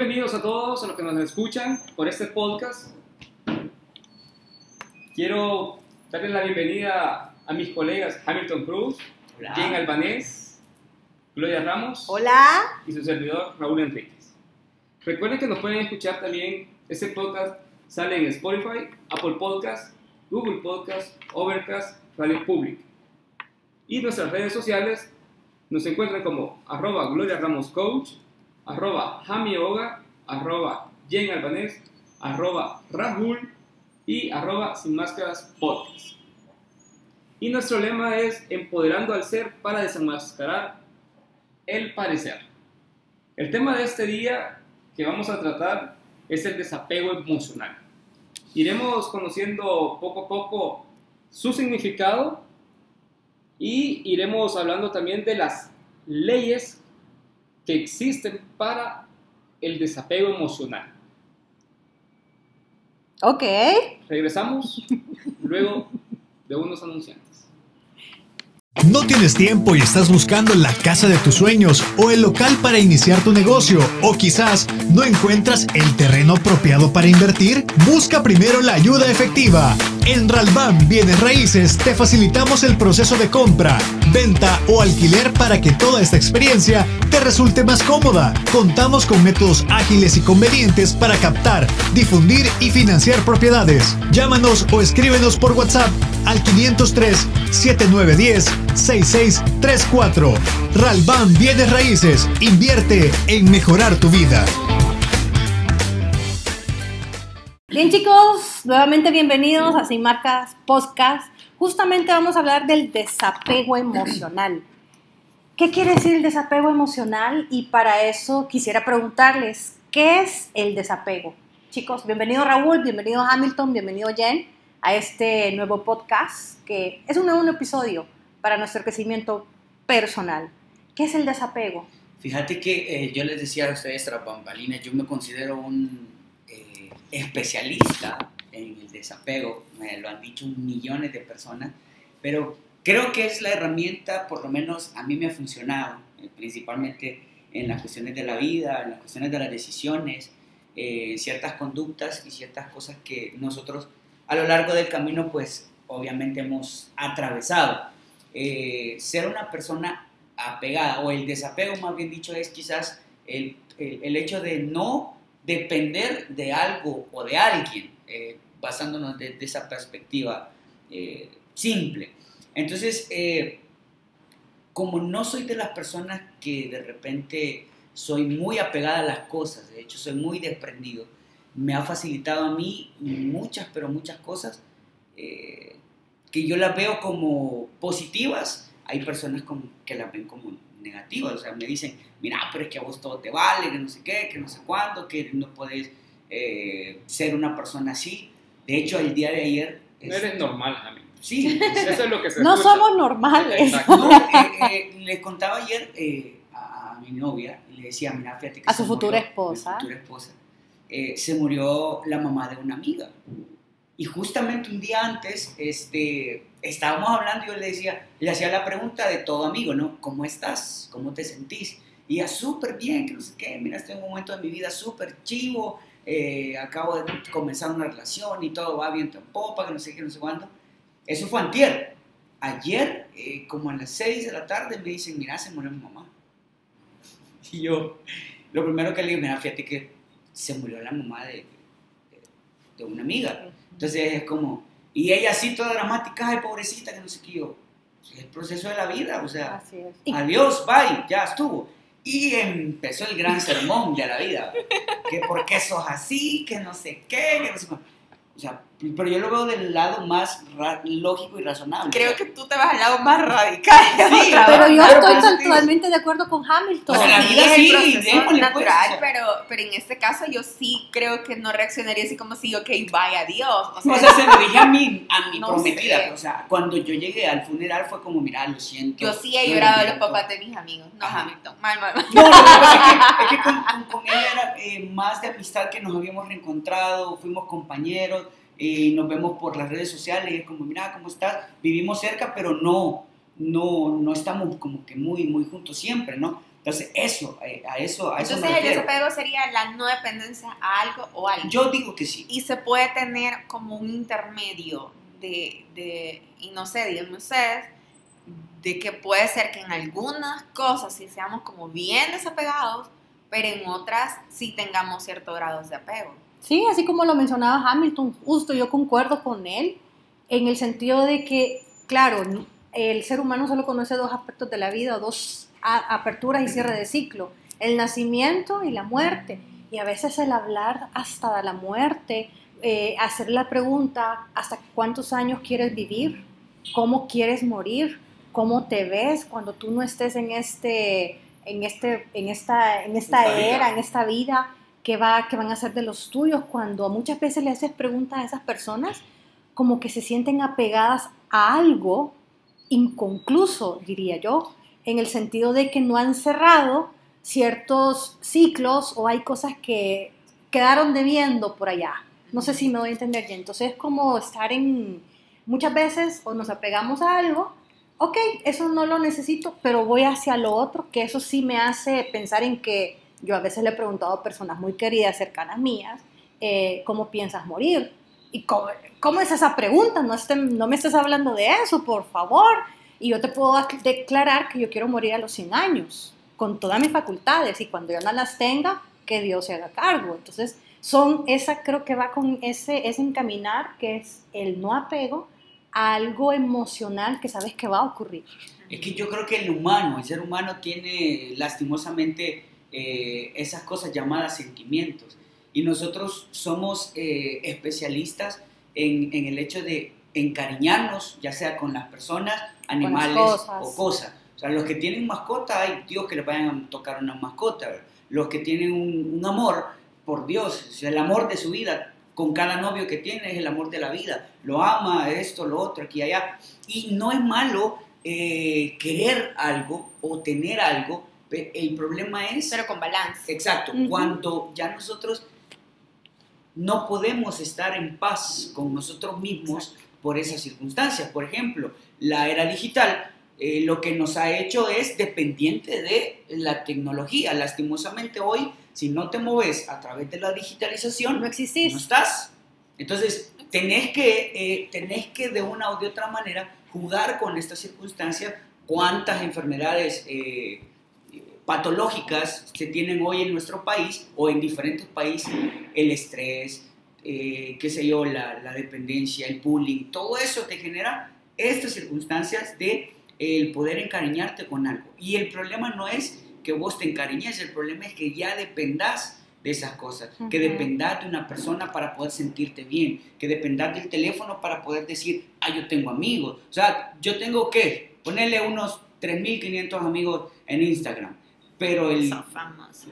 Bienvenidos a todos a los que nos escuchan por este podcast. Quiero darles la bienvenida a mis colegas Hamilton Cruz, Hola. Jen Albanés, Gloria Ramos Hola. y su servidor Raúl Enríquez. Recuerden que nos pueden escuchar también, este podcast sale en Spotify, Apple Podcast, Google Podcast, Overcast, Radio Public. Y nuestras redes sociales nos encuentran como arroba Gloria Ramos Coach, arroba Jami Oga, arroba Jen Albanés, arroba Rahul y arroba Sin Máscaras Podcast. Y nuestro lema es empoderando al ser para desenmascarar el parecer. El tema de este día que vamos a tratar es el desapego emocional. Iremos conociendo poco a poco su significado y iremos hablando también de las leyes que existen para el desapego emocional. Ok. Regresamos luego de unos anunciantes. ¿No tienes tiempo y estás buscando la casa de tus sueños o el local para iniciar tu negocio? ¿O quizás no encuentras el terreno apropiado para invertir? Busca primero la ayuda efectiva. En Ralban Bienes Raíces te facilitamos el proceso de compra, venta o alquiler para que toda esta experiencia te resulte más cómoda. Contamos con métodos ágiles y convenientes para captar, difundir y financiar propiedades. Llámanos o escríbenos por WhatsApp al 503 7910 6634. Ralban Bienes Raíces. Invierte en mejorar tu vida. Bien chicos, nuevamente bienvenidos a Sin Marcas Podcast. Justamente vamos a hablar del desapego emocional. ¿Qué quiere decir el desapego emocional? Y para eso quisiera preguntarles, ¿qué es el desapego? Chicos, bienvenido Raúl, bienvenido Hamilton, bienvenido Jen a este nuevo podcast que es un nuevo episodio para nuestro crecimiento personal. ¿Qué es el desapego? Fíjate que eh, yo les decía a ustedes yo me considero un especialista en el desapego, me lo han dicho millones de personas, pero creo que es la herramienta, por lo menos a mí me ha funcionado, eh, principalmente en las cuestiones de la vida, en las cuestiones de las decisiones, eh, ciertas conductas y ciertas cosas que nosotros a lo largo del camino, pues obviamente hemos atravesado. Eh, ser una persona apegada, o el desapego más bien dicho, es quizás el, el, el hecho de no depender de algo o de alguien, eh, basándonos de, de, esa perspectiva eh, simple. Entonces, eh, como no soy de las personas que de repente soy muy apegada a las cosas, de hecho soy muy desprendido, me ha facilitado a mí muchas, pero muchas cosas que yo las veo como positivas, hay personas que las ven como negativas, o sea, me dicen, mira, pero es que a vos todo te vale, que no sé qué, que no sé cuándo, que no puedes eh, ser una persona así. De hecho, el día de ayer... No eres normal, amigo. Sí, eso es lo que se No escucha. somos normales. Exacto. no, eh, eh, le contaba ayer eh, a, a, mi novia, le decía, mira, fíjate que a su futura murió, esposa. Mi futura esposa. Eh, se murió la mamá de una amiga. Y justamente un día antes, este, estábamos hablando y yo le decía, le hacía la pregunta de todo amigo, ¿no? ¿Cómo estás? ¿Cómo te sentís? Y ella, súper bien, que no sé qué, mira, estoy en un momento de mi vida súper chivo, eh, acabo de comenzar una relación y todo va bien en popa, que no sé qué, no sé cuándo. Eso fue antier. Ayer, eh, como a las 6 de la tarde, me dicen, mira, se murió mi mamá. Y yo, lo primero que le digo, mira, fíjate que se murió la mamá de, de, una amiga. Entonces es como, y ella así toda dramática, ay, pobrecita, que no sé qué, yo, es el proceso de la vida, o sea, Así es. Y- adiós, bye, ya estuvo. Y empezó el gran sermón de la vida, que por qué sos así, que no sé qué, que no sé cuánto. O sea, pero yo lo veo del lado más ra- lógico y razonable. Creo que tú te vas al lado más radical. Sí, Pero yo Claro, estoy totalmente de acuerdo con Hamilton. O sea, la Sí, vida es sí, el démosle, pues, natural, o sea. pero, pero en este caso yo sí creo que no reaccionaría así como si, ok, vaya Dios. O O sea, se lo dije a mi, a mi No prometida. sé. O sea, cuando yo llegué al funeral fue como, mira, lo siento. yo sí he llorado a lo los papás de mis amigos, no Ajá. Hamilton. Mal, mal, mal. No, pasa es que, es que con, con- con ella era eh, más de amistad que nos habíamos reencontrado, fuimos compañeros, eh, nos vemos por las redes sociales, y es como, mira, ¿cómo estás? Vivimos cerca, pero no, no, no estamos como que muy, muy juntos siempre, ¿no? Entonces, eso, eh, a eso, a eso Entonces me el desapego sería la no dependencia a algo o a alguien. Yo digo que sí. y se puede tener como un intermedio de, de, y no sé, díganme ustedes, de que puede ser que en algunas cosas sí seamos como bien desapegados, pero en otras sí tengamos cierto grado de apego. Sí, así como lo mencionaba Hamilton, justo yo concuerdo con él en el sentido de que, claro, el ser humano solo conoce dos aspectos de la vida, dos aperturas y cierre de ciclo, el nacimiento y la muerte. Y a veces el hablar hasta de la muerte, eh, hacer la pregunta, ¿hasta cuántos años quieres vivir? ¿Cómo quieres morir? ¿Cómo te ves cuando tú no estés en, este, en, este, en, esta, en esta, Esta vida. era, en esta vida? ¿Qué, va, ¿Qué van a hacer de los tuyos? Cuando muchas veces le haces preguntas a esas personas, como que se sienten apegadas a algo inconcluso, diría yo, en el sentido de que no han cerrado ciertos ciclos o hay cosas que quedaron debiendo por allá. No sé si me doy a entender ya. Entonces es como estar en, muchas veces o nos apegamos a algo, ok, eso no lo necesito, pero voy hacia lo otro, que eso sí me hace pensar en que yo a veces le he preguntado a personas muy queridas, cercanas mías, eh, ¿cómo piensas morir? ¿Y cómo, cómo es esa pregunta? No, esté- no me estés hablando de eso, por favor. Y yo te puedo declarar que yo quiero morir a los 100 años, con todas mis facultades, y cuando yo no las tenga, que Dios se haga cargo. Entonces, son esa creo que va con ese, ese encaminar, que es el no apego a algo emocional que sabes que va a ocurrir. Es que yo creo que el humano, el ser humano tiene lastimosamente eh, esas cosas llamadas sentimientos. Y nosotros somos eh, especialistas en, en el hecho de encariñarnos, ya sea con las personas, animales cosas. o cosas. O sea, los que tienen mascota, hay Dios que les vayan a tocar una mascota. ¿verdad? Los que tienen un, un amor, por Dios, o sea, el amor de su vida, con cada novio que tiene es el amor de la vida. Lo ama, esto, lo otro, aquí allá. Y no es malo eh, querer algo o tener algo. El problema es... Pero con balance. Exacto, Ujú. cuando ya nosotros no podemos estar en paz con nosotros mismos por esas circunstancias. Por ejemplo, la era digital eh, lo que nos ha hecho es dependiente de la tecnología. Lastimosamente hoy, si no te mueves a través de la digitalización, No existís. no estás. Entonces, tenés que, eh, tenés que de una de otra manera jugar con estas circunstancias. ¿Cuántas enfermedades eh, patológicas se tienen hoy en nuestro país o en diferentes países? El estrés, eh, qué sé yo, la, la dependencia, el bullying, todo eso te genera estas circunstancias de el poder encariñarte con algo. Y el problema no es que vos te encariñes, el problema es que ya dependas de esas cosas, que Ujú. dependas de una persona para poder sentirte bien, que dependas del teléfono para poder decir, ah, yo tengo amigos. O sea, yo tengo que ponerle unos 3.500 amigos en Instagram, pero el... Son famosos.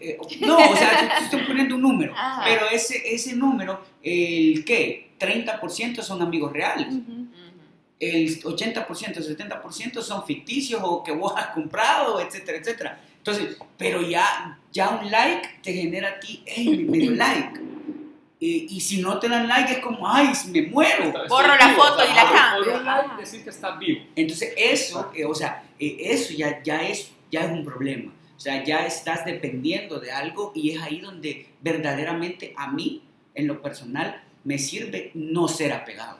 eh, no, o sea, estoy poniendo un número, Ajá. pero ese, ese número, el qué, 30% son amigos reales Ujú. Ujú. el 80%, 70% son ficticios o que vos has comprado, etcétera, etcétera. Entonces, pero ya, ya un like te genera a ti, hey, me dio like. Y, y si no te dan like es como, ay, me muero. Estoy Borro la vivo, foto y la cambio. Un like decir que estás vivo. Entonces, eso, eh, o sea, eh, eso ya, ya, es, ya es un problema. O sea, ya estás dependiendo de algo y es ahí donde verdaderamente a mí, en lo personal, me sirve no ser apegado.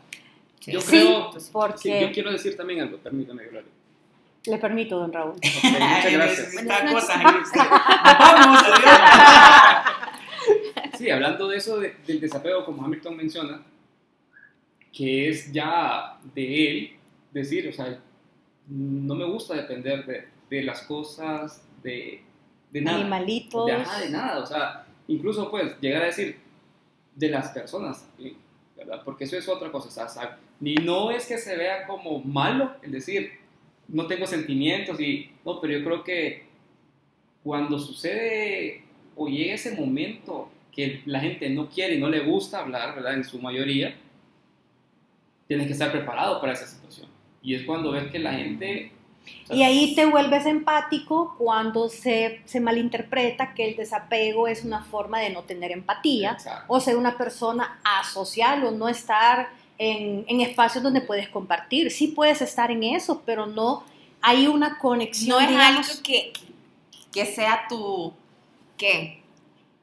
Yo Sí, creo, porque- sí, yo quiero decir también algo, permítame, Gloria. Le permito, don Raúl. Ok, muchas gracias. Vamos, adiós. Sí, hablando de eso, de- del desapego, como Hamilton menciona, que es ya de él decir, o sea, no me gusta depender de, de las cosas, de, de nada. Animalitos. De, ajá, de nada, o sea, incluso pues llegar a decir de las personas también, ¿verdad? Porque eso es otra cosa, o sea, ni no es que se vea como malo el decir, no tengo sentimientos y, no, pero yo creo que cuando sucede o llega ese momento que la gente no quiere y no le gusta hablar, ¿verdad? En su mayoría, tienes que estar preparado para esa situación. Y es cuando ves que la gente... Y ahí te vuelves empático cuando se, se malinterpreta que el desapego es una forma de no tener empatía Exacto. o ser una persona asocial o no estar en, en espacios donde puedes compartir. Sí puedes estar en eso, pero no hay una conexión. No es digamos, algo que, que sea tu, ¿qué?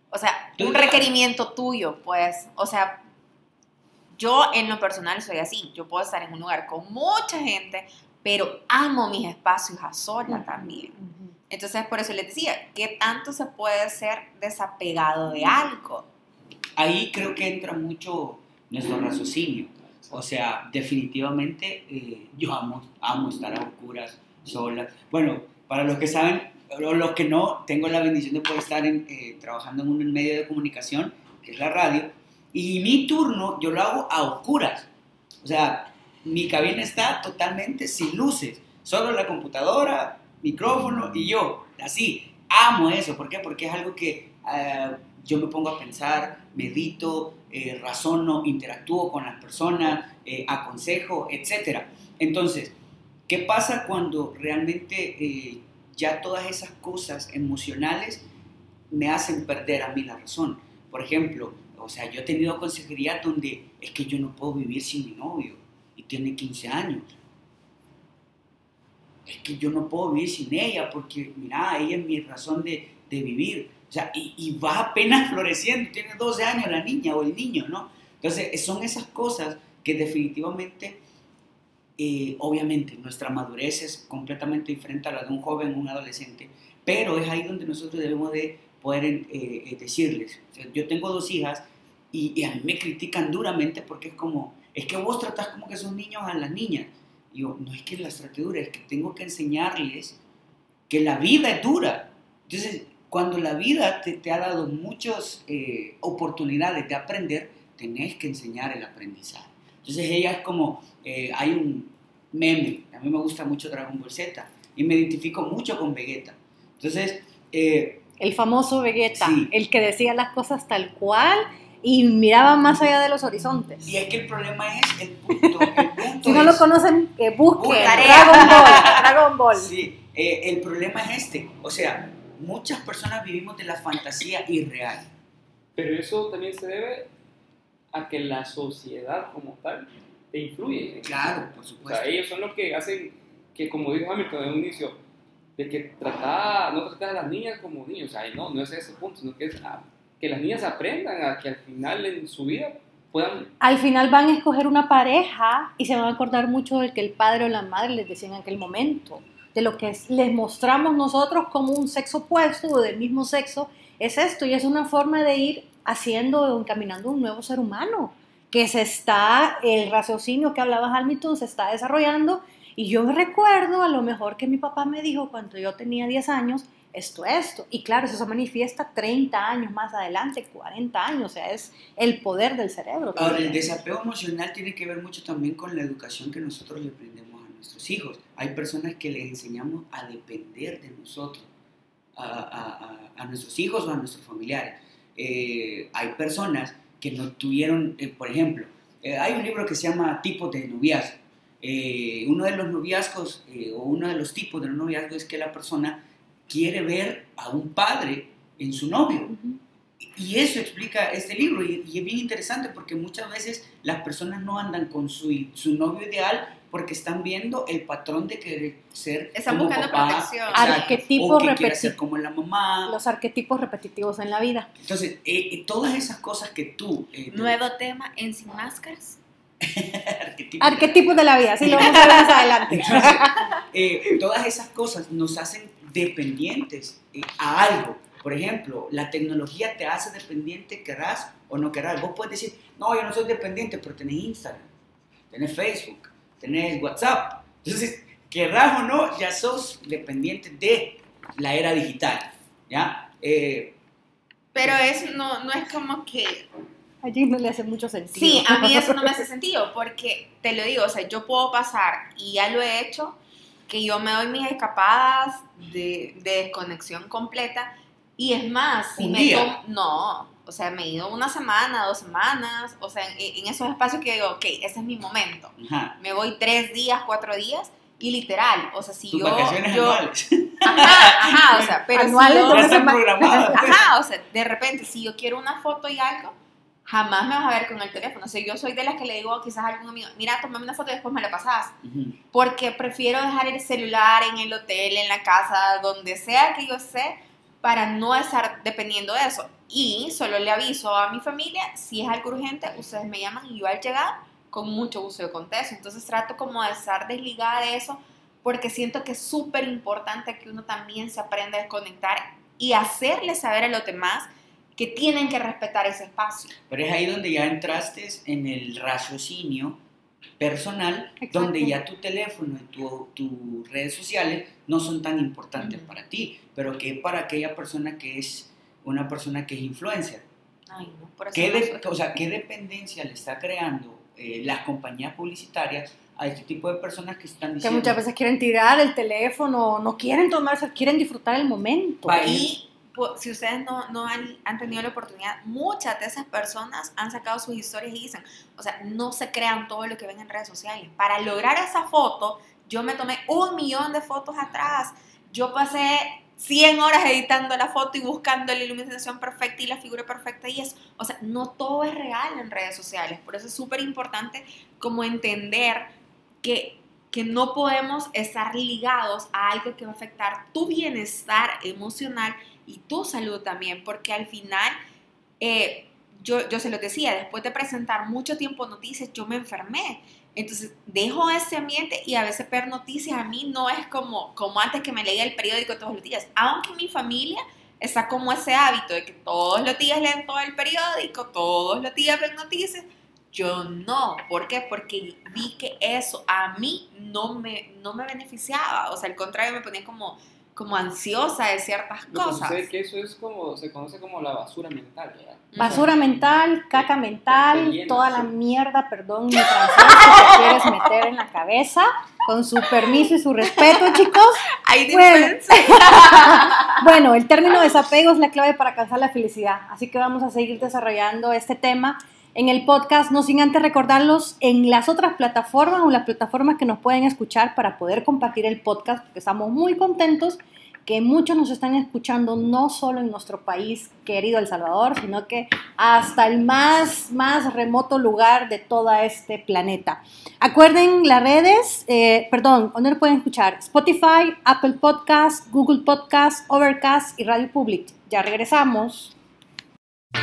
O sea, un requerimiento tuyo, pues, o sea, yo en lo personal soy así, yo puedo estar en un lugar con mucha gente, pero amo mis espacios a sola también. Entonces, por eso les decía, ¿qué tanto se puede ser desapegado de algo? Ahí creo que entra mucho nuestro raciocinio. O sea, definitivamente eh, yo amo, amo estar a oscuras, sola. Bueno, para los que saben, o los que no, tengo la bendición de poder estar en, eh, trabajando en un medio de comunicación, que es la radio, y mi turno yo lo hago a oscuras. O sea, mi cabina está totalmente sin luces, solo la computadora, micrófono y yo. Así, amo eso. ¿Por qué? Porque es algo que eh, yo me pongo a pensar, medito, eh, razono, interactúo con las personas, eh, aconsejo, etc. Entonces, ¿qué pasa cuando realmente eh, ya todas esas cosas emocionales me hacen perder a mí la razón? Por ejemplo, o sea, yo he tenido consejería donde es que yo no puedo vivir sin mi novio y tiene 15 años. Es que yo no puedo vivir sin ella porque, mira, ella es mi razón de, de vivir. O sea, y, y va apenas floreciendo, tiene 12 años la niña o el niño, ¿no? Entonces, son esas cosas que definitivamente, eh, obviamente, nuestra madurez es completamente diferente a la de un joven un adolescente, pero es ahí donde nosotros debemos de poder eh, eh, decirles. O sea, yo tengo dos hijas y, y a mí me critican duramente porque es como, es que vos tratás como que son niños a las niñas. Y yo, no es que las trate dura, es que tengo que enseñarles que la vida es dura. Entonces, cuando la vida te, te ha dado muchas eh, oportunidades de aprender, tenés que enseñar el aprendizaje. Entonces ella es como, eh, hay un meme, a mí me gusta mucho Dragon Ball Z y me identifico mucho con Vegeta. Entonces, eh, El famoso Vegeta, Sí. el que decía las cosas tal cual y miraba más allá de los horizontes. y es que el problema es el punto. el punto Si no lo es- conocen, que busquen. Dragon Ball. Dragon Ball. Sí, eh, el problema es este. O sea, muchas personas vivimos de la fantasía irreal. Pero eso también se debe a que la sociedad como tal te influye. Claro, por O supuesto. sea, ellos son los que hacen que, como dijo Hamilton en un inicio, de que trata, no tratar a las niñas como niños. O sea, no, no es ese punto, sino que es a- que las niñas aprendan a que al final en su vida puedan... Al final van a escoger una pareja y se van a acordar mucho del que el padre o la madre les decía en aquel momento. De lo que es- les mostramos nosotros como un sexo opuesto o del mismo sexo, es esto y es una forma de ir haciendo o encaminando un nuevo ser humano que se está, el raciocinio que hablaba Hamilton se está desarrollando y yo me recuerdo a lo mejor que mi papá me dijo cuando yo tenía 10 años, esto, esto, y claro, eso se manifiesta 30 años más adelante, 40 años, o sea, es el poder del cerebro. Ahora, el desapego emocional tiene que ver mucho también con la educación que nosotros le brindemos a nuestros hijos. Hay personas que les enseñamos a depender de nosotros, a, a- a- a nuestros hijos o a nuestros familiares. Eh, hay personas que no tuvieron, eh, por ejemplo, eh, hay un libro que se llama Tipos de noviazgo. Eh, uno de los noviazgos eh, o uno de los tipos de los noviazgos es que la persona quiere ver a un padre en su novio. Ujú. Y eso explica este libro y, y es bien interesante porque muchas veces las personas no andan con su, su novio ideal porque están viendo el patrón de querer ser Están como buscando papá, protección. Arquetipos o que quiere repetitivos. ser como la mamá. Los arquetipos repetitivos en la vida. Entonces, eh, eh, todas esas cosas que tú... eh, tú- Nuevo tema en Sin Máscaras. arquetipos. Arquetipos de la vida, sí, lo vamos a ver más adelante. Entonces, eh, todas esas cosas nos hacen dependientes eh, a algo. Por ejemplo, la tecnología te hace dependiente, querrás o no querrás. Vos puedes decir, no, yo no soy dependiente, pero tenés Instagram, tenés Facebook, tenés WhatsApp. Entonces, querrás o no, ya sos dependiente de la era digital. ¿Ya? Eh, Pero eso no, no es como que Allí no le hace mucho sentido. Sí, a mí eso no me hace sentido, porque te lo digo, o sea, yo puedo pasar, y ya lo he hecho, que yo me doy mis escapadas de, de desconexión completa, y es más, si ¿Un me día? no, o sea, me he ido una semana, dos semanas, o sea, en, en esos espacios que digo, ok, ese es mi momento, ajá. me voy tres días, cuatro días, y literal, o sea, si Tus yo... vacaciones yo anuales. Ajá, ajá, o sea, pero Anuales, si yo- ¿dónde ya están se- programadas. Ajá, o sea, de repente, si yo quiero una foto y algo, jamás me vas a ver con el teléfono. O sea, yo soy de las que le digo quizás a algún amigo, mira, tomame una foto y después me la pasas. Ujú. Porque prefiero dejar el celular en el hotel, en la casa, donde sea que yo esté, para no estar dependiendo de eso. Y solo le aviso a mi familia, si es algo urgente, ustedes me llaman y yo al llegar, con mucho gusto yo contesto. Entonces trato como de estar desligada de eso, porque siento que es súper importante que uno también se aprenda a desconectar y hacerle saber a los demás que tienen que respetar ese espacio. Pero es ahí donde ya entraste en el raciocinio personal, Exacto. donde ya tu teléfono y tu- tus redes sociales no son tan importantes para ti, pero que para aquella persona que es una persona que es influencer. Ay, no, por eso ¿Qué, de- o sea, ¿Qué dependencia le está creando eh, las compañías publicitarias a este tipo de personas que están Que diciendo... muchas veces quieren tirar el teléfono, no quieren tomarse, quieren disfrutar el momento. Pues, si ustedes no, no han, han tenido la oportunidad, muchas de esas personas han sacado sus historias y dicen, o sea, no se crean todo lo que ven en redes sociales. Para lograr esa foto, yo me tomé un millón de fotos atrás. Yo pasé 100 horas editando la foto y buscando la iluminación perfecta y la figura perfecta y eso. O sea, no todo es real en redes sociales. Por eso es súper importante como entender que, que no podemos estar ligados a algo que va a afectar tu bienestar emocional y tu salud también, porque al final, eh, yo, yo se lo decía, después de presentar mucho tiempo noticias, yo me enfermé. Entonces, dejo ese ambiente y a veces ver noticias a mí no es como, como antes que me leía el periódico todos los días, aunque mi familia está como ese hábito de que todos los días leen todo el periódico, todos los días ven noticias. Yo no, ¿por qué? Porque vi que eso a mí no me, no me beneficiaba, o sea, al contrario, me ponía como, como ansiosa de ciertas Lo que cosas. es que eso es como, se conoce como la basura mental, ¿verdad? Basura mental, caca mental, llena, toda sí. la mierda, perdón, mi francés, que te quieres meter en la cabeza, con su permiso y su respeto, chicos. Hay Bueno. Bueno, el término desapego es la clave para alcanzar la felicidad, así que vamos a seguir desarrollando este tema en el podcast, no sin antes recordarlos en las otras plataformas o las plataformas que nos pueden escuchar para poder compartir el podcast, porque estamos muy contentos que muchos nos están escuchando no solo en nuestro país querido El Salvador, sino que hasta el más, más remoto lugar de todo este planeta. Acuerden las redes, eh, perdón, ¿dónde pueden escuchar? Spotify, Apple Podcast, Google Podcast, Overcast y Radio Public. Ya regresamos.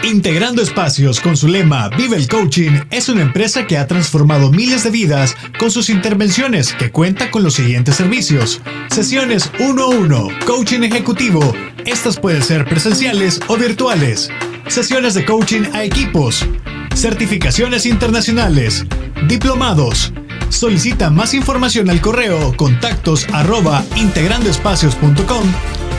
Integrando Espacios con su lema Vive el Coaching es una empresa que ha transformado miles de vidas con sus intervenciones que cuenta con los siguientes servicios. Sesiones 1 a 1, coaching ejecutivo. Estas pueden ser presenciales o virtuales. Sesiones de coaching a equipos. Certificaciones internacionales. Diplomados. Solicita más información al correo contactos arroba integrandoespacios.com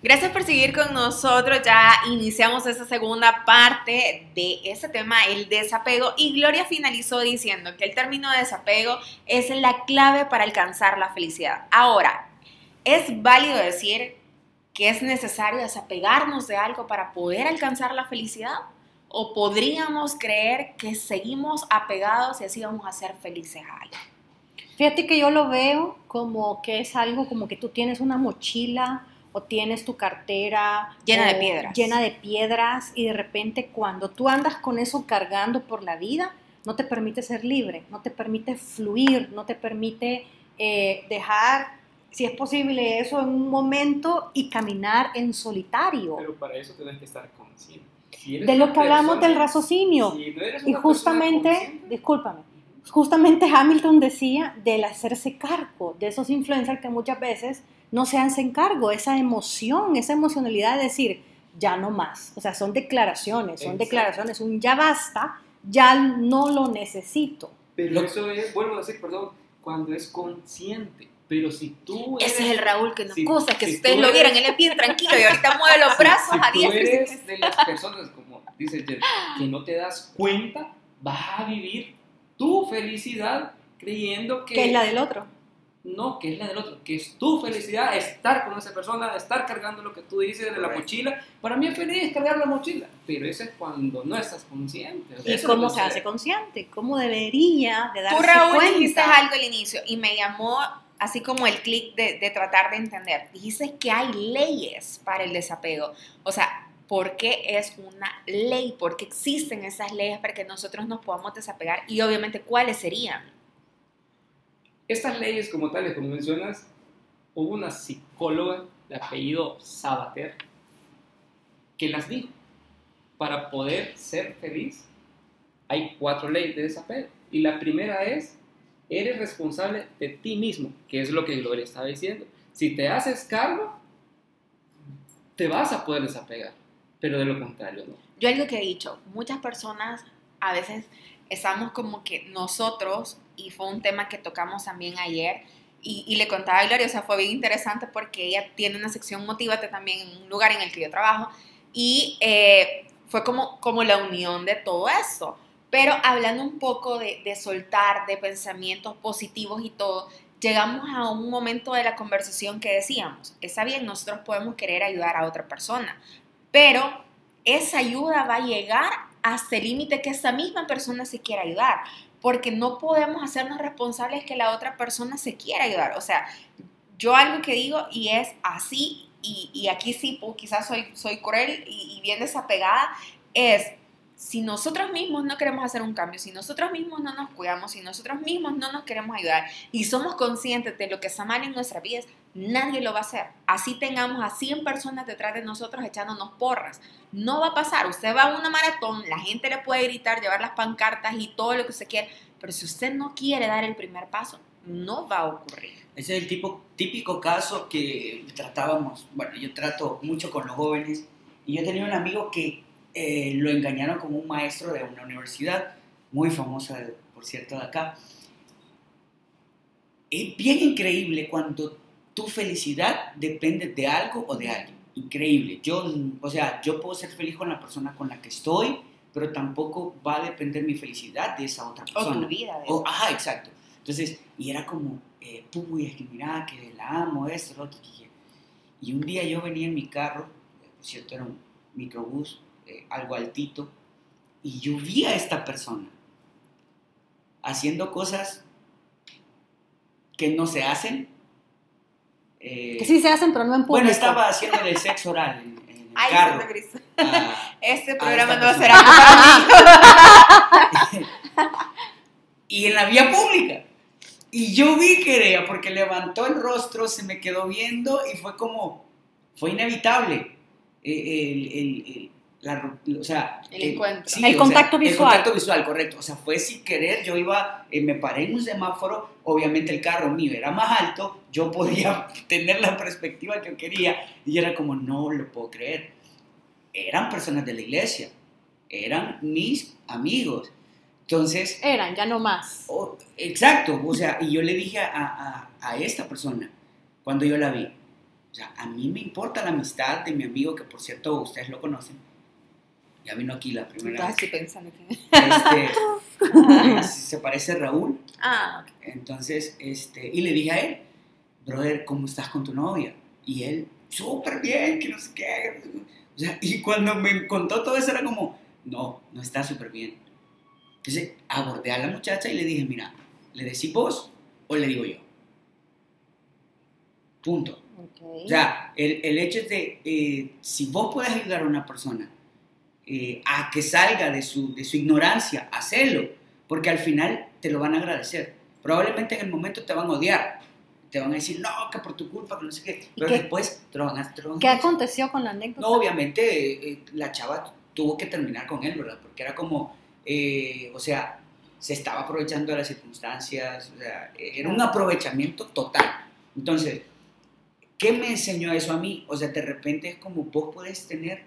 Gracias por seguir con nosotros. Ya iniciamos esa segunda parte de ese tema, el desapego. Y Gloria finalizó diciendo que el término desapego es la clave para alcanzar la felicidad. Ahora, ¿es válido decir que es necesario desapegarnos de algo para poder alcanzar la felicidad? ¿O podríamos creer que seguimos apegados y así vamos a ser felices a algo? Fíjate que yo lo veo como que es algo como que tú tienes una mochila o tienes tu cartera Llena de piedras. llena de piedras y de repente cuando tú andas con eso cargando por la vida no te permite ser libre, no te permite fluir, no te permite eh, dejar, si es posible, eso en un momento y caminar en solitario. Pero para eso tienes que estar consciente. Si De lo que hablamos persona- del raciocinio. si no Y justamente, discúlpame, justamente Hamilton decía del hacerse cargo de esos influencers que muchas veces no se hacen cargo, esa emoción, esa emocionalidad de decir, ya no más. O sea, son declaraciones, son Exacto. declaraciones, un ya basta, ya no lo necesito. Pero eso es, vuelvo a decir, perdón, cuando es consciente. Pero si tú eres, Ese es el Raúl que nos si- acusa, que si ustedes tú lo vieran, él es bien tranquilo y ahorita mueve los brazos si a tú diestra y eres de las personas, como dice Jen, que no te das cuenta, vas a vivir tu felicidad creyendo que... Que es la del otro. No que es la del otro, que es tu felicidad estar con esa persona, estar cargando lo que tú dices de la mochila. Para mí es feliz cargar la mochila, pero eso es cuando no estás consciente. O sea, ¿Y eso cómo se hace consciente? ¿Cómo debería de darse Tú, Raúl, cuenta? dijiste algo al inicio y me llamó así como el clic de, de tratar de entender. Dijiste que hay leyes para el desapego. O sea, ¿por qué es una ley? ¿Por qué existen esas leyes para que nosotros nos podamos desapegar? Y obviamente, ¿cuáles serían? Estas leyes como tales, como mencionas, hubo una psicóloga de apellido Sabater que las dijo. Para poder ser feliz hay cuatro leyes de desapego. Y la primera es, eres responsable de ti mismo, que es lo que Gloria estaba diciendo. Si te haces cargo, te vas a poder desapegar, pero de lo contrario no. Yo algo que he dicho, muchas personas a veces estamos como que nosotros, y fue un tema que tocamos también ayer, y, y le contaba a Gloria, o sea, fue bien interesante porque ella tiene una sección Motívate también en un lugar en el que yo trabajo, y eh, fue como, como la unión de todo esto. Pero hablando un poco de, de soltar, de pensamientos positivos y todo, llegamos a un momento de la conversación que decíamos, está bien, nosotros podemos querer ayudar a otra persona, pero esa ayuda va a llegar hasta el límite que esa misma persona se quiera ayudar, porque no podemos hacernos responsables que la otra persona se quiera ayudar. O sea, yo algo que digo y es así, y, y aquí sí, pues, quizás soy, soy cruel y, bien desapegada, es si nosotros mismos no queremos hacer un cambio, si nosotros mismos no nos cuidamos, si nosotros mismos no nos queremos ayudar y somos conscientes de lo que está mal en nuestras vidas, nadie lo va a hacer. Así tengamos a 100 personas detrás de nosotros echándonos porras. No va a pasar. Usted va a una maratón, la gente le puede gritar, llevar las pancartas y todo lo que usted quiere, pero si usted no quiere dar el primer paso, no va a ocurrir. Ese es el tipo, típico caso que tratábamos, bueno, yo trato mucho con los jóvenes y yo tenía un amigo que eh, lo engañaron como un maestro de una universidad muy famosa, por cierto, de acá. Es bien increíble cuando tu felicidad depende de algo o de alguien. Increíble. Yo, o sea, yo puedo ser feliz con la persona con la que estoy, pero tampoco va a depender mi felicidad de esa otra O persona. tu vida. de O- ajá, exacto. Entonces, y era como, eh, puy, es que mira, que la amo, esto, lo otro. Y un día yo venía en mi carro, eh, por cierto, era un microbús, eh, algo altito, y yo vi a esta persona haciendo cosas que no se hacen. Eh, Que sí se hacen, pero no en público. bueno, estaba haciendo el sexo oral en, en el Ay, carro. Santa Cristo. a- Este programa no a ser persona. algo para mí. y en la vía pública. Y yo vi que era porque levantó el rostro, se me quedó viendo y fue como, fue inevitable. Eh, El, el- el- la o sea, El encuentro. sí, El contacto sea, visual. El contacto visual, correcto. O sea, fue sin querer, yo iba, eh, me paré en un semáforo, obviamente el carro mío era más alto, yo podía tener la perspectiva que yo quería y era como, no lo puedo creer. Eran personas de la iglesia, eran mis amigos. Entonces, Eran, ya no más. Oh, exacto, o sea, y yo le dije a, a- a esta persona cuando yo la vi, o sea, a mí me importa la amistad de mi amigo, que por cierto ustedes lo conocen, ya vino aquí la primera vez, así pensando que... este, se parece a Raúl, Ah, ok. entonces, este, y le dije a él, brother, ¿cómo estás con tu novia? Y él, súper bien, que no sé qué, o sea, y cuando me contó todo eso era como, no, no está súper bien. Entonces abordé a la muchacha y le dije, mira, ¿le decís vos o le digo yo? Punto. Ok. O sea, el, el hecho es de, eh, si vos puedes ayudar a una persona eh, a que salga de su, de su ignorancia, hacelo, porque al final te lo van a agradecer. Probablemente en el momento te van a odiar, te van a decir, no, que por tu culpa, que no sé qué, pero qué? después te lo van a... te lo van ¿Qué aconteció con la anécdota? No, obviamente eh, eh, la chava tuvo que terminar con él, ¿verdad? Porque era como, eh, o sea, se estaba aprovechando de las circunstancias, o sea, era un aprovechamiento total. Entonces, ¿qué me enseñó eso a mí? O sea, de repente es como vos podés tener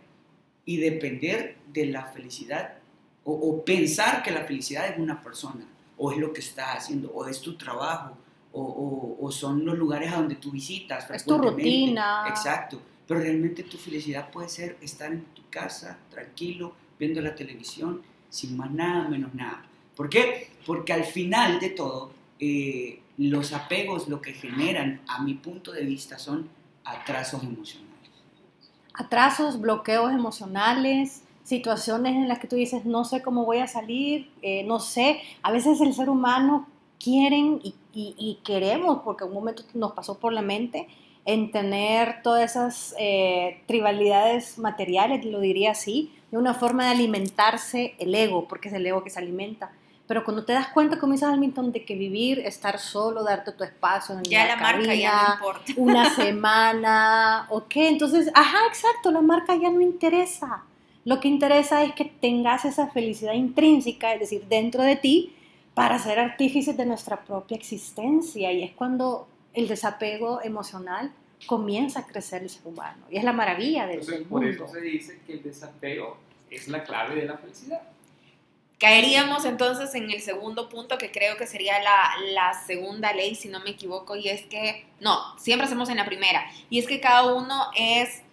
y depender de la felicidad o, o pensar que la felicidad es una persona, o es lo que estás haciendo, o es tu trabajo, o, o- o son los lugares a donde tú visitas. Es tu rutina. Exacto. Pero realmente tu felicidad puede ser estar en tu casa, tranquilo, viendo la televisión, sin más nada, menos nada. ¿Por qué? Porque al final de todo, eh, los apegos lo que generan, a mi punto de vista, son atrasos emocionales. Atrasos, bloqueos emocionales, situaciones en las que tú dices, no sé cómo voy a salir, eh, no sé. A veces el ser humano quieren y, y- y queremos, porque un momento nos pasó por la mente, en tener todas esas eh, tribalidades materiales, lo diría así, de una forma de alimentarse el ego, porque es el ego que se alimenta. Pero cuando te das cuenta, como dice Hamilton, de que vivir, estar solo, darte tu espacio en Ya la marca ya no cabina, importa. una semana, ok, entonces, ajá, exacto, la marca ya no interesa. Lo que interesa es que tengas esa felicidad intrínseca, es decir, dentro de ti, para ser artífices de nuestra propia existencia. Y es cuando el desapego emocional comienza a crecer el ser humano. Y es la maravilla del, Entonces, del por mundo. eso se dice que el desapego es la clave de la felicidad. Caeríamos entonces en el segundo punto que creo que sería la, la segunda ley, si no me equivoco, y es que, no, siempre hacemos en la primera, y es que cada uno es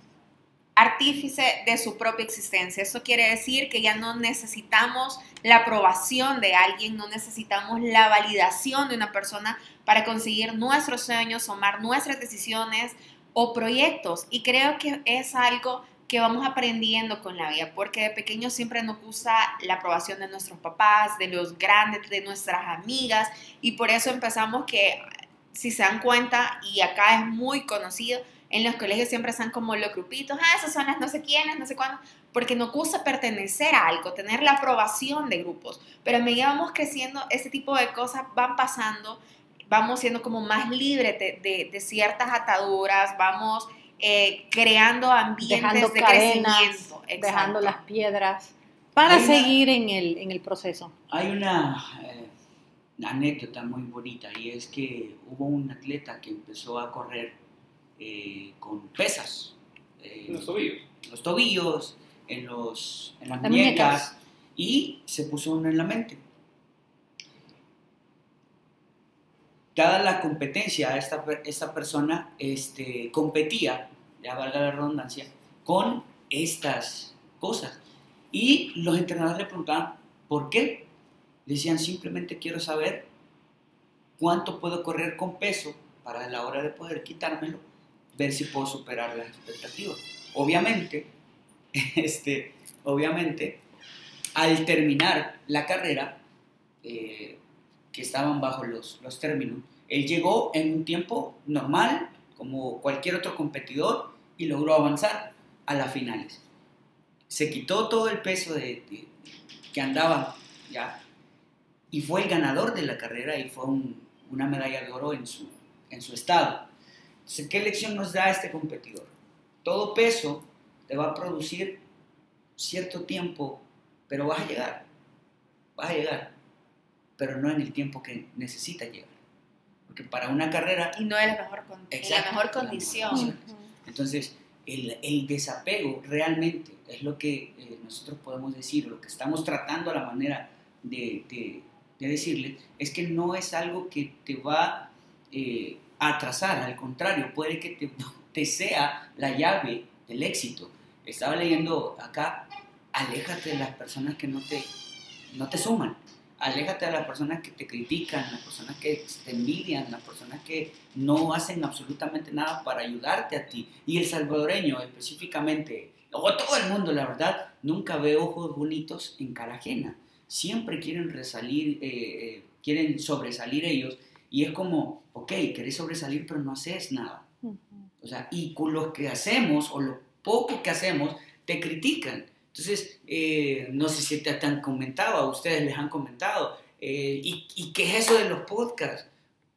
artífice de su propia existencia. Eso quiere decir que ya no necesitamos la aprobación de alguien, no necesitamos la validación de una persona para conseguir nuestros sueños, tomar nuestras decisiones o proyectos. Y creo que es algo que vamos aprendiendo con la vida, porque de pequeños siempre nos gusta la aprobación de nuestros papás, de los grandes, de nuestras amigas, y por eso empezamos que, si se dan cuenta, y acá es muy conocido, en los colegios siempre están como los grupitos, ah, esas son las no sé quiénes, no sé cuándo, porque nos gusta pertenecer a algo, tener la aprobación de grupos, pero a medida vamos creciendo, ese tipo de cosas van pasando, vamos siendo como más libres de, de- de ciertas ataduras, vamos eh, creando ambientes Dejando de cadenas, crecimiento. dejando Exacto. las piedras, para Hay una- seguir en el, en el proceso. Hay una eh, anécdota muy bonita y es que hubo un atleta que empezó a correr eh, con pesas eh, los tobillos. los tobillos, en, los, en las Las muñecas, muñecas. y se puso uno en la mente. Dada la competencia, esta, esta persona este, competía, ya valga la redundancia, con estas cosas. Y los entrenadores le preguntaban, ¿por qué? Le decían, simplemente quiero saber cuánto puedo correr con peso para a la hora de poder quitármelo, ver si puedo superar las expectativas. Obviamente, este, obviamente, al terminar la carrera, eh, que estaban bajo los, los términos, él llegó en un tiempo normal, como cualquier otro competidor, y logró avanzar a las finales. Se quitó todo el peso que andaba ya, y fue el ganador de la carrera y fue un- una medalla de oro en su, en su estado. Entonces, ¿qué lección nos da este competidor? Todo peso te va a producir cierto tiempo, pero vas a llegar, vas a llegar, pero no en el tiempo que necesitas llegar. Porque para una carrera, Y no es la mejor, con- en la Exacto, mejor la condición. entonces el, el desapego realmente es lo que eh, nosotros podemos decir, lo que estamos tratando a la manera de, de, de decirle, es que no es algo que te va eh, a atrasar, al contrario, puede que te, te sea la llave del éxito. Estaba leyendo acá, aléjate de las personas que no te, no te suman, aléjate de las personas que te critican, las personas que te envidian, las personas que no hacen absolutamente nada para ayudarte a ti. Y el salvadoreño específicamente, o todo el mundo, la verdad, nunca ve ojos bonitos en cara ajena. Siempre quieren resalir, eh, eh, quieren sobresalir ellos. Y es como, ok, querés sobresalir, pero no haces nada. O sea, y con lo que hacemos, o lo poco que hacemos, te critican. Entonces, eh, no sé si te, han comentado, a ustedes les han comentado, eh, ¿y, ¿y qué es eso de los podcasts?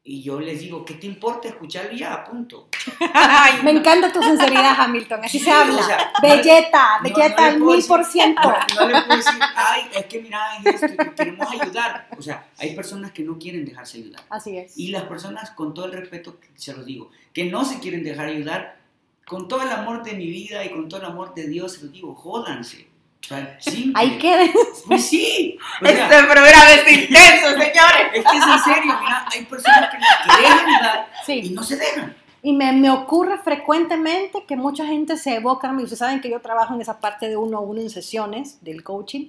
Y yo les digo, ¿qué te importa escucharlo ya? Punto. Me encanta tu sinceridad, Hamilton. Así Sí, se habla. o sea, Belleta, no- belleta al mil por ciento. No le puedo decir, ay, es que mira, es esto, que queremos ayudar. O sea, hay personas que no quieren dejarse ayudar. Así es. Y las personas, con todo el respeto, se los digo, que no se quieren dejar ayudar, con todo el amor de mi vida y con todo el amor de Dios, los digo, jódanse. O sea, simple. Ahí queden. Pues sí. O sea, Este programa es intenso, señores. es que es en serio, mira, hay personas que les quieren ayudar y Sí. no se dejan. Y me, me ocurre frecuentemente que mucha gente se evoca, y ustedes saben que yo trabajo en esa parte de uno a uno en sesiones del coaching,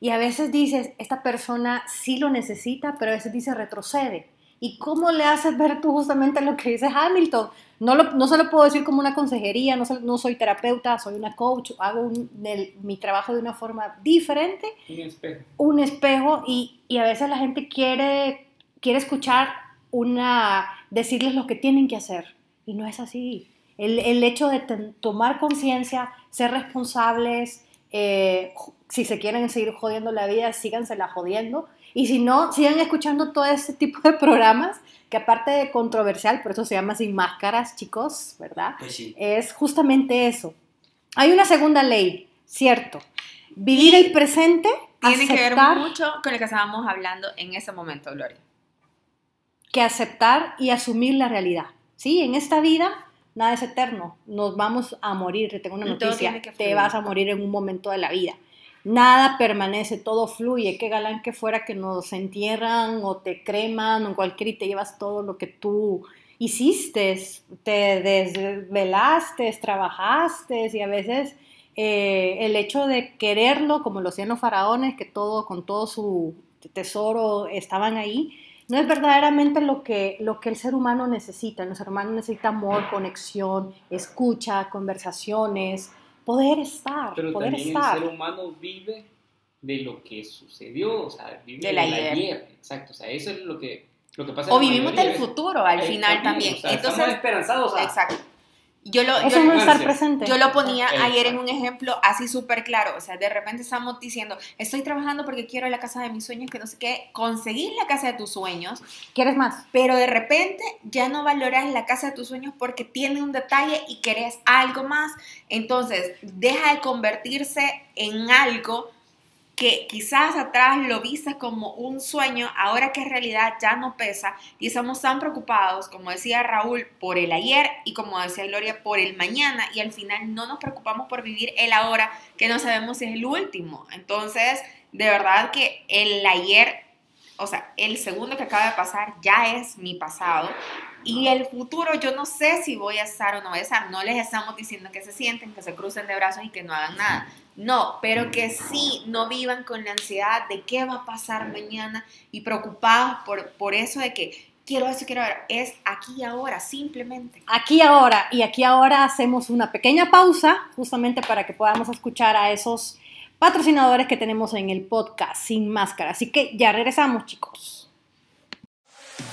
y a veces dices, esta persona sí lo necesita, pero a veces dice retrocede. ¿Y cómo le haces ver tú justamente lo que dice Hamilton? No, lo, no se lo puedo decir como una consejería, no, no soy terapeuta, soy una coach, hago un, el, mi trabajo de una forma diferente. Un espejo. Un espejo y, y, a veces la gente quiere, quiere escuchar una, decirles lo que tienen que hacer y no es así. El, el hecho de tomar conciencia, ser responsables, eh, si se quieren seguir jodiendo la vida, sígansela jodiendo. Y si no, sigan escuchando todo ese tipo de programas, que aparte de controversial, por eso se llama Sin Máscaras, chicos, ¿verdad? Pues sí. Es justamente eso. Hay una segunda ley, cierto. Vivir el presente. Tiene que ver aceptar mucho con lo que estábamos hablando en ese momento, Gloria. que aceptar y asumir la realidad. Sí, en esta vida nada es eterno. Nos vamos a morir. Te tengo una noticia. Te vas a morir en un momento de la vida. Nada permanece, todo fluye. Qué galán que fuera que nos entierran o te creman o en cualquier y te llevas todo lo que tú hiciste, te desvelaste, trabajaste y a veces eh, el hecho de quererlo, como lo hacían los faraones, que todo con todo su tesoro estaban ahí, no es verdaderamente lo que, lo que el ser humano necesita. El ser humano necesita amor, conexión, escucha, conversaciones, poder estar, Pero poder también estar. el ser humano vive de lo que sucedió, o sea, vive Del del, ayer. ayer. Exacto, o sea, eso es lo que, lo que pasa. en O vivimos del de- futuro al Eh, final también. o sea, Entonces, estamos esperanzados a... exacto. Yo lo, Eso yo, no es estar presente. yo lo ponía Exacto. ayer en un ejemplo así súper claro. O sea, de repente estamos diciendo, estoy trabajando porque quiero la casa de mis sueños, que no sé qué. Conseguir la casa de tus sueños, ¿Quieres más? pero de repente ya no valoras la casa de tus sueños porque tiene un detalle y querés algo más. Entonces, deja de convertirse en algo que quizás atrás lo viste como un sueño, ahora que en realidad ya no pesa y estamos tan preocupados, como decía Raúl, por el ayer y como decía Gloria, por el mañana y al final no nos preocupamos por vivir el ahora que no sabemos si es el último. Entonces, de verdad que el ayer, o sea, el segundo que acaba de pasar ya es mi pasado y el futuro yo no sé si voy a estar o no voy a estar. No les estamos diciendo que se sienten, que se crucen de brazos y que no hagan nada. No, pero que sí no vivan con la ansiedad de qué va a pasar mañana y preocupados por, por eso de que quiero eso, quiero ver. Es aquí y ahora, simplemente. Aquí ahora y aquí ahora hacemos una pequeña pausa justamente para que podamos escuchar a esos patrocinadores que tenemos en el podcast sin máscara. Así que ya regresamos, chicos.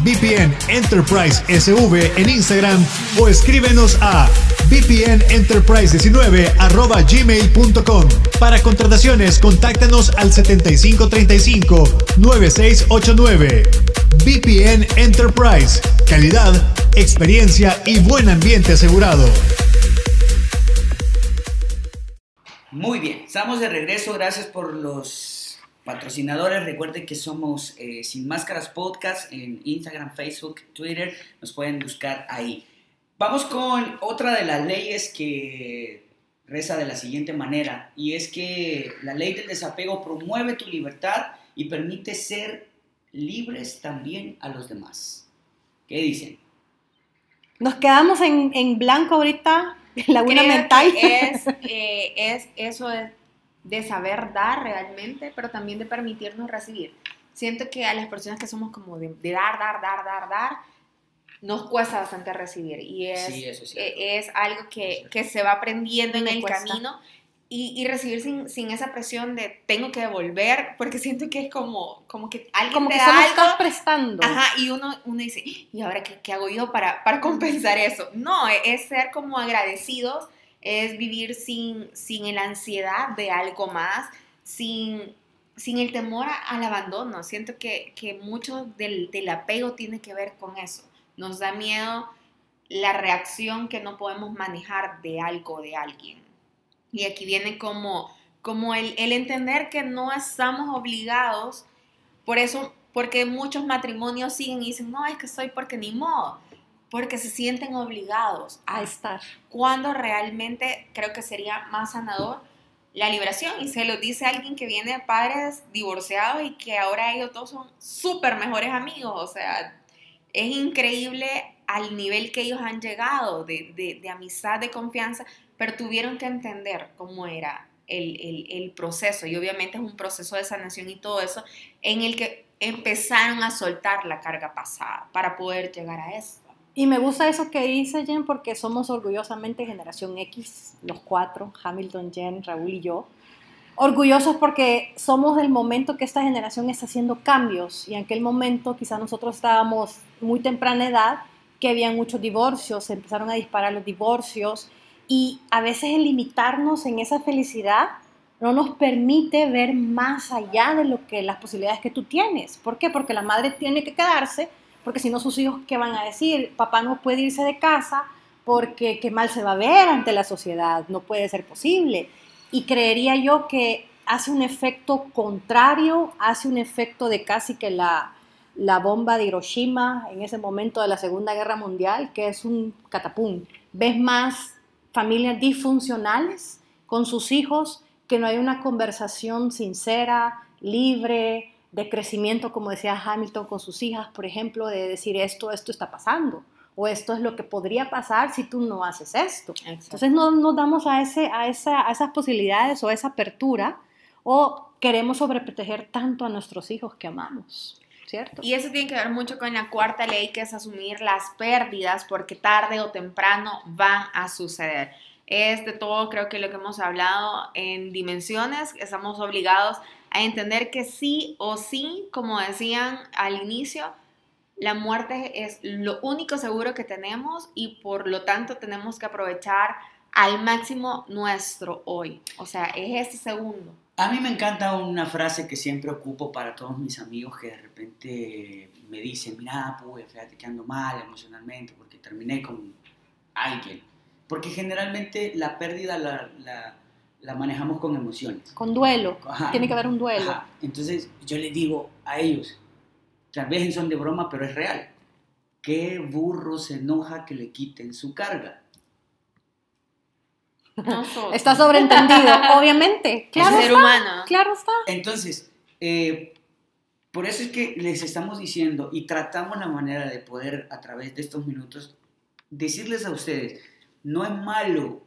VPN Enterprise SV en Instagram o escríbenos a vpnenterprise19 arroba gmail.com. Para contrataciones, contáctanos al 7535-9689. VPN Enterprise. Calidad, experiencia y buen ambiente asegurado. Muy bien, estamos de regreso. Gracias por los patrocinadores. Recuerden que somos eh, Sin Máscaras Podcast en Instagram, Facebook, Twitter. Nos pueden buscar ahí. Vamos con otra de las leyes que reza de la siguiente manera. Y es que la ley del desapego promueve tu libertad y permite ser libres también a los demás. ¿Qué dicen? Nos quedamos en, en blanco ahorita, en laguna Creo mental. que Es, eh, es eso de, de saber dar realmente, pero también de permitirnos recibir. Siento que a las personas que somos como de, de dar, dar, dar, dar, dar, nos cuesta bastante recibir. Y es, Sí, eso es algo que, que se va aprendiendo en el cuesta. camino. Y, y recibir sin, sin esa presión de tengo que devolver, porque siento que es como, como que alguien Como te que da solo algo estás prestando. Ajá, y uno, uno dice, ¿y ahora qué, qué hago yo para, para compensar eso? No, e- es ser como agradecidos, es vivir sin, sin la ansiedad de algo más, sin, sin el temor al abandono. Siento que, que mucho del, del apego tiene que ver con eso. Nos da miedo la reacción que no podemos manejar de algo o de alguien. Y aquí viene como, como el, el entender que no estamos obligados por eso, porque muchos matrimonios siguen y dicen, no, es que soy porque ni modo. Porque se sienten obligados A estar. cuando realmente creo que sería más sanador la liberación. Y se lo dice alguien que viene de padres divorciados y que ahora ellos todos son súper mejores amigos. O sea, es increíble al nivel que ellos han llegado de, de- de amistad, de confianza, pero tuvieron que entender cómo era el, el- el proceso. Y obviamente es un proceso de sanación y todo eso en el que empezaron a soltar la carga pasada para poder llegar a esto. Y me gusta eso que dice Jen porque somos orgullosamente generación X, los cuatro, Hamilton, Jen, Raúl y yo. Orgullosos porque somos del momento que esta generación está haciendo cambios y en aquel momento quizás nosotros estábamos muy temprana edad, que habían muchos divorcios, se empezaron a disparar los divorcios y a veces el limitarnos en esa felicidad no nos permite ver más allá de lo que las posibilidades que tú tienes. ¿Por qué? Porque la madre tiene que quedarse porque si no sus hijos, ¿qué van a decir? Papá no puede irse de casa porque qué mal se va a ver ante la sociedad, no puede ser posible. Y creería yo que hace un efecto contrario, hace un efecto de casi que la, la bomba de Hiroshima en ese momento de la Segunda Guerra Mundial, que es un catapum. Ves más familias disfuncionales con sus hijos, que no hay una conversación sincera, libre, de crecimiento, como decía Hamilton con sus hijas, por ejemplo, de decir esto, esto está pasando, o esto es lo que podría pasar si tú no haces esto. Entonces no nos damos a, ese, a, esa, a esas posibilidades o a esa apertura, o queremos sobreproteger tanto a nuestros hijos que amamos, ¿cierto? Y eso tiene que ver mucho con la cuarta ley, que es asumir las pérdidas, porque tarde o temprano van a suceder. Es de todo, creo que lo que hemos hablado en dimensiones, estamos obligados a entender que sí o sí, como decían al inicio, la muerte es lo único seguro que tenemos y por lo tanto tenemos que aprovechar al máximo nuestro hoy. O sea, es este segundo. A mí me encanta una frase que siempre ocupo para todos mis amigos que de repente me dicen, mira, pues, fíjate que ando mal emocionalmente porque terminé con alguien. Porque generalmente la pérdida la, la, la manejamos con emociones. Con duelo, Ajá. tiene que haber un duelo. Ajá. Entonces yo les digo a ellos, tal vez en son de broma, pero es real. ¿Qué burro se enoja que le quiten su carga? Nosotros. Está sobreentendido, obviamente. Claro el ser está, humano. claro está. Entonces, eh, por eso es que les estamos diciendo y tratamos la manera de poder a través de estos minutos decirles a ustedes, no es malo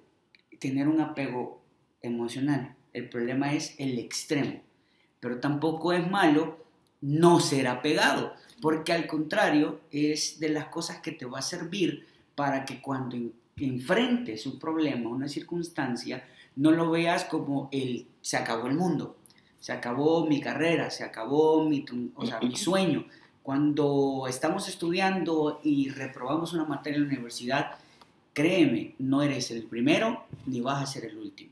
tener un apego emocional, el problema es el extremo, pero tampoco es malo no ser apegado, porque al contrario es de las cosas que te va a servir para que cuando en- enfrentes un problema, una circunstancia, no lo veas como el se acabó el mundo, se acabó mi carrera, se acabó mi, mi sueño. Cuando estamos estudiando y reprobamos una materia en la universidad, créeme, no eres el primero ni vas a ser el último.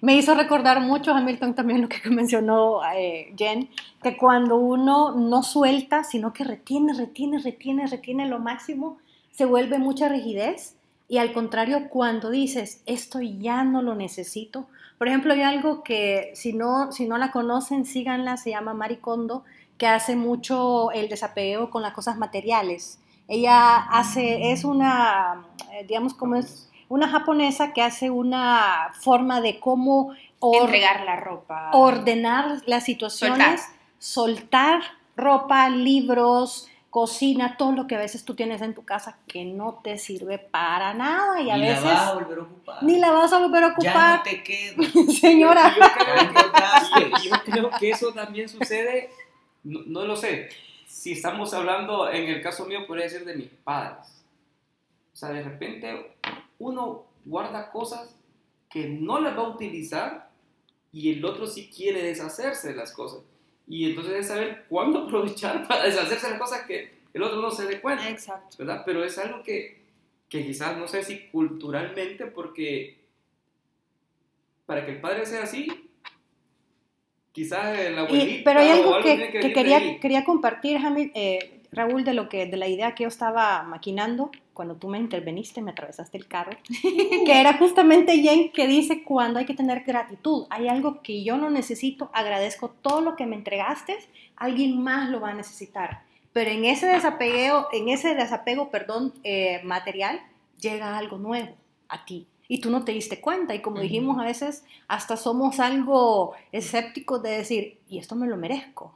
Me hizo recordar mucho, Hamilton, también lo que mencionó eh, Jen, que cuando uno no suelta, sino que retiene, retiene, retiene, retiene lo máximo, se vuelve mucha rigidez. Y al contrario, cuando dices, esto ya no lo necesito. Por ejemplo, hay algo que si no, si no la conocen, síganla, se llama Maricondo, que hace mucho el desapego con las cosas materiales. Ella hace, es una, eh, digamos, como es una japonesa que hace una forma de cómo Entregar la ropa. ordenar las situaciones, soltar. ropa, libros, cocina, todo lo que a veces tú tienes en tu casa que no te sirve para nada y a Ni veces la vas a volver a ocupar. ni la vas a volver a Ya ocupar. no te quedas. Señora, Yo creo Ya que, yo creo que eso también sucede, no, no lo sé. Si estamos hablando, en el caso mío, podría decir de mis padres. O sea, de repente uno guarda cosas que no las va a utilizar y el otro sí quiere deshacerse de las cosas. Y entonces es saber cuándo aprovechar para deshacerse de las cosas que el otro no se dé cuenta. Exacto. ¿verdad? Pero es algo que, que quizás, no sé si culturalmente, porque para que el padre sea así, quizás el abuelito. Y- pero hay algo que, quería, quería compartir, Jamil, eh, Raúl, de, lo que, de la idea que yo estaba maquinando cuando tú me interveniste, me atravesaste el carro, que era justamente Jen que dice cuando hay que tener gratitud. Hay algo que yo no necesito, agradezco todo lo que me entregaste, alguien más lo va a necesitar. pero en ese desapego, en ese desapego, perdón, eh, material, llega algo nuevo a ti. Y tú no te diste cuenta. Y como dijimos, a veces hasta somos algo escépticos de decir, y esto me lo merezco.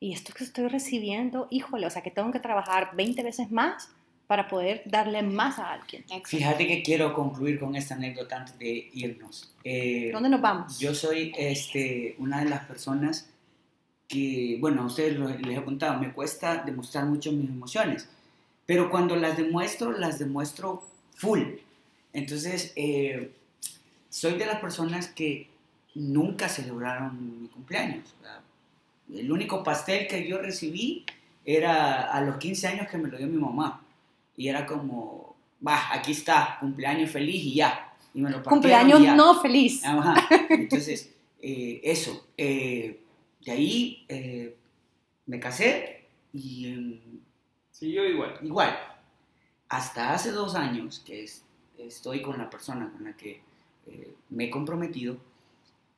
Y esto que estoy recibiendo, híjole, o sea que tengo que trabajar 20 veces más para poder darle más a alguien. Fíjate que quiero concluir con esta anécdota antes de irnos. Eh, ¿Dónde nos vamos? Yo soy este, una de las personas que, bueno, a ustedes lo- les he contado, me cuesta demostrar mucho mis emociones, pero cuando las demuestro, las demuestro full. Entonces, eh, soy de las personas que nunca celebraron mi cumpleaños. Sea, el único pastel que yo recibí era a los 15 años que me lo dio mi mamá. Y era como, va, aquí está, cumpleaños feliz y ya. Y me lo Cumpleaños y ya. no feliz. Ajá. Entonces, eh, eso. eh, de ahí eh, me casé y em, Sí, yo igual. igual, hasta hace dos años que es- estoy con la persona con la que eh, me he comprometido,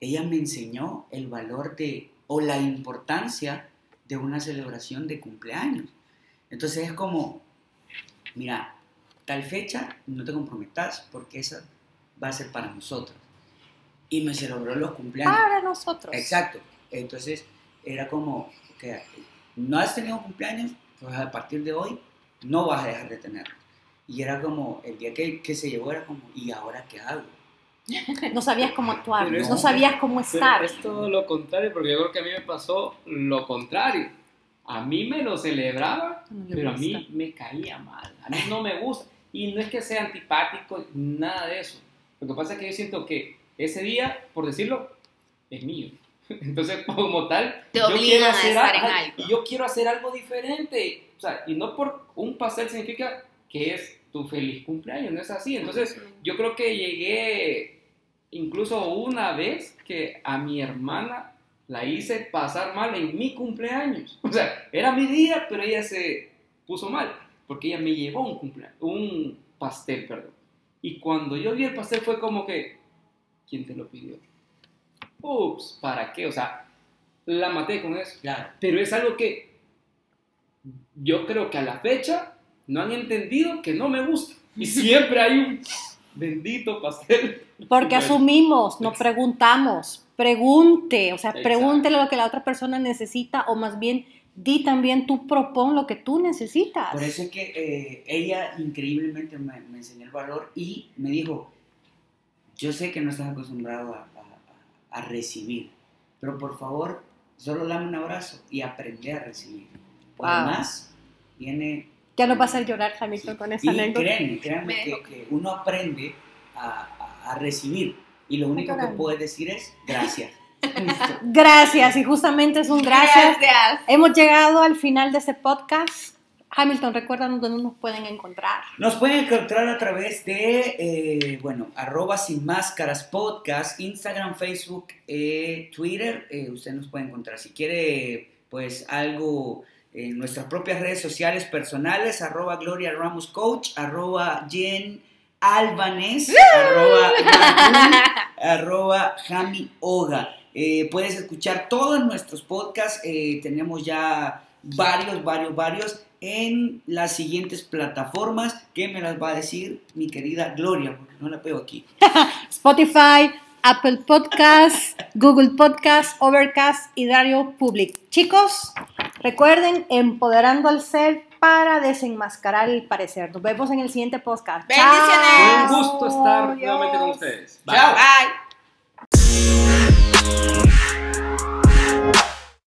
ella me enseñó el valor de, o la importancia de una celebración de cumpleaños. Entonces es como, mira, tal fecha no te comprometas porque esa va a ser para nosotros. Y me celebró los cumpleaños. Para nosotros. Exacto. Entonces era como que no has tenido cumpleaños, pues a partir de hoy no vas a dejar de tenerlo. Y era como, el día que, que se llegó era como, ¿y ahora qué hago? No sabías cómo actuar, es- no sabías cómo Pero estar. es todo lo contrario, porque yo creo que a mí me pasó lo contrario. A mí me lo celebraba, No pero a mí me caía mal. A mí no me gusta. Y no es que sea antipático, nada de eso. Lo que pasa es que yo siento que ese día, por decirlo, es mío. Entonces, como tal, Te yo quiero a hacer al- algo. y yo quiero hacer algo diferente. O sea, y no por un pastel significa que es tu feliz cumpleaños, no es así. Entonces, yo creo que llegué incluso una vez que a mi hermana la hice pasar mal en mi cumpleaños. O sea, era mi día, pero ella se puso mal porque ella me llevó un cumpleaños, un pastel, perdón. Y cuando yo vi el pastel fue como que, ¿quién te lo pidió? Ups, ¿para qué? O sea, la maté con eso. Claro. Pero es algo que yo creo que a la fecha no han entendido que no me gusta. Y siempre hay un bendito pastel. Porque Bueno, asumimos, no preguntamos. Pregunte, o sea, Exacto. pregúntele lo que la otra persona necesita o más bien di también tú propon lo que tú necesitas. Por eso es que eh, ella increíblemente me, me enseñó el valor y me dijo, yo sé que no estás acostumbrado a, a- a recibir, pero por favor, solo dame un abrazo y aprende a recibir. Wow. Además, viene... Ya nos va a hacer llorar, Hamilton, con esa Y anécdota. créanme, créanme Me que, que uno aprende a, a- recibir y lo único que puedes decir es gracias. Gracias, y justamente es un gracias. Gracias. Hemos llegado al final de este podcast. Hamilton, recuérdanos dónde nos pueden encontrar. Nos pueden encontrar a través de, eh, bueno, arroba sin máscaras podcast, Instagram, Facebook, eh, Twitter. eh, usted nos puede encontrar. Si quiere, pues, algo en nuestras propias redes sociales personales, arroba Gloria Ramos Coach, arroba Jen Albanés, arroba, arroba Jami Oga. Eh, puedes escuchar todos nuestros podcasts. eh, tenemos ya varios, varios, varios en las siguientes plataformas que me las va a decir mi querida Gloria, porque no la veo aquí. Spotify, Apple Podcast, Google Podcast, Overcast y Dario Public. Chicos, recuerden, empoderando al ser para desenmascarar el parecer. Nos vemos en el siguiente podcast. Bendiciones. Fue un gusto estar nuevamente con ustedes. Bye. Chao. Bye.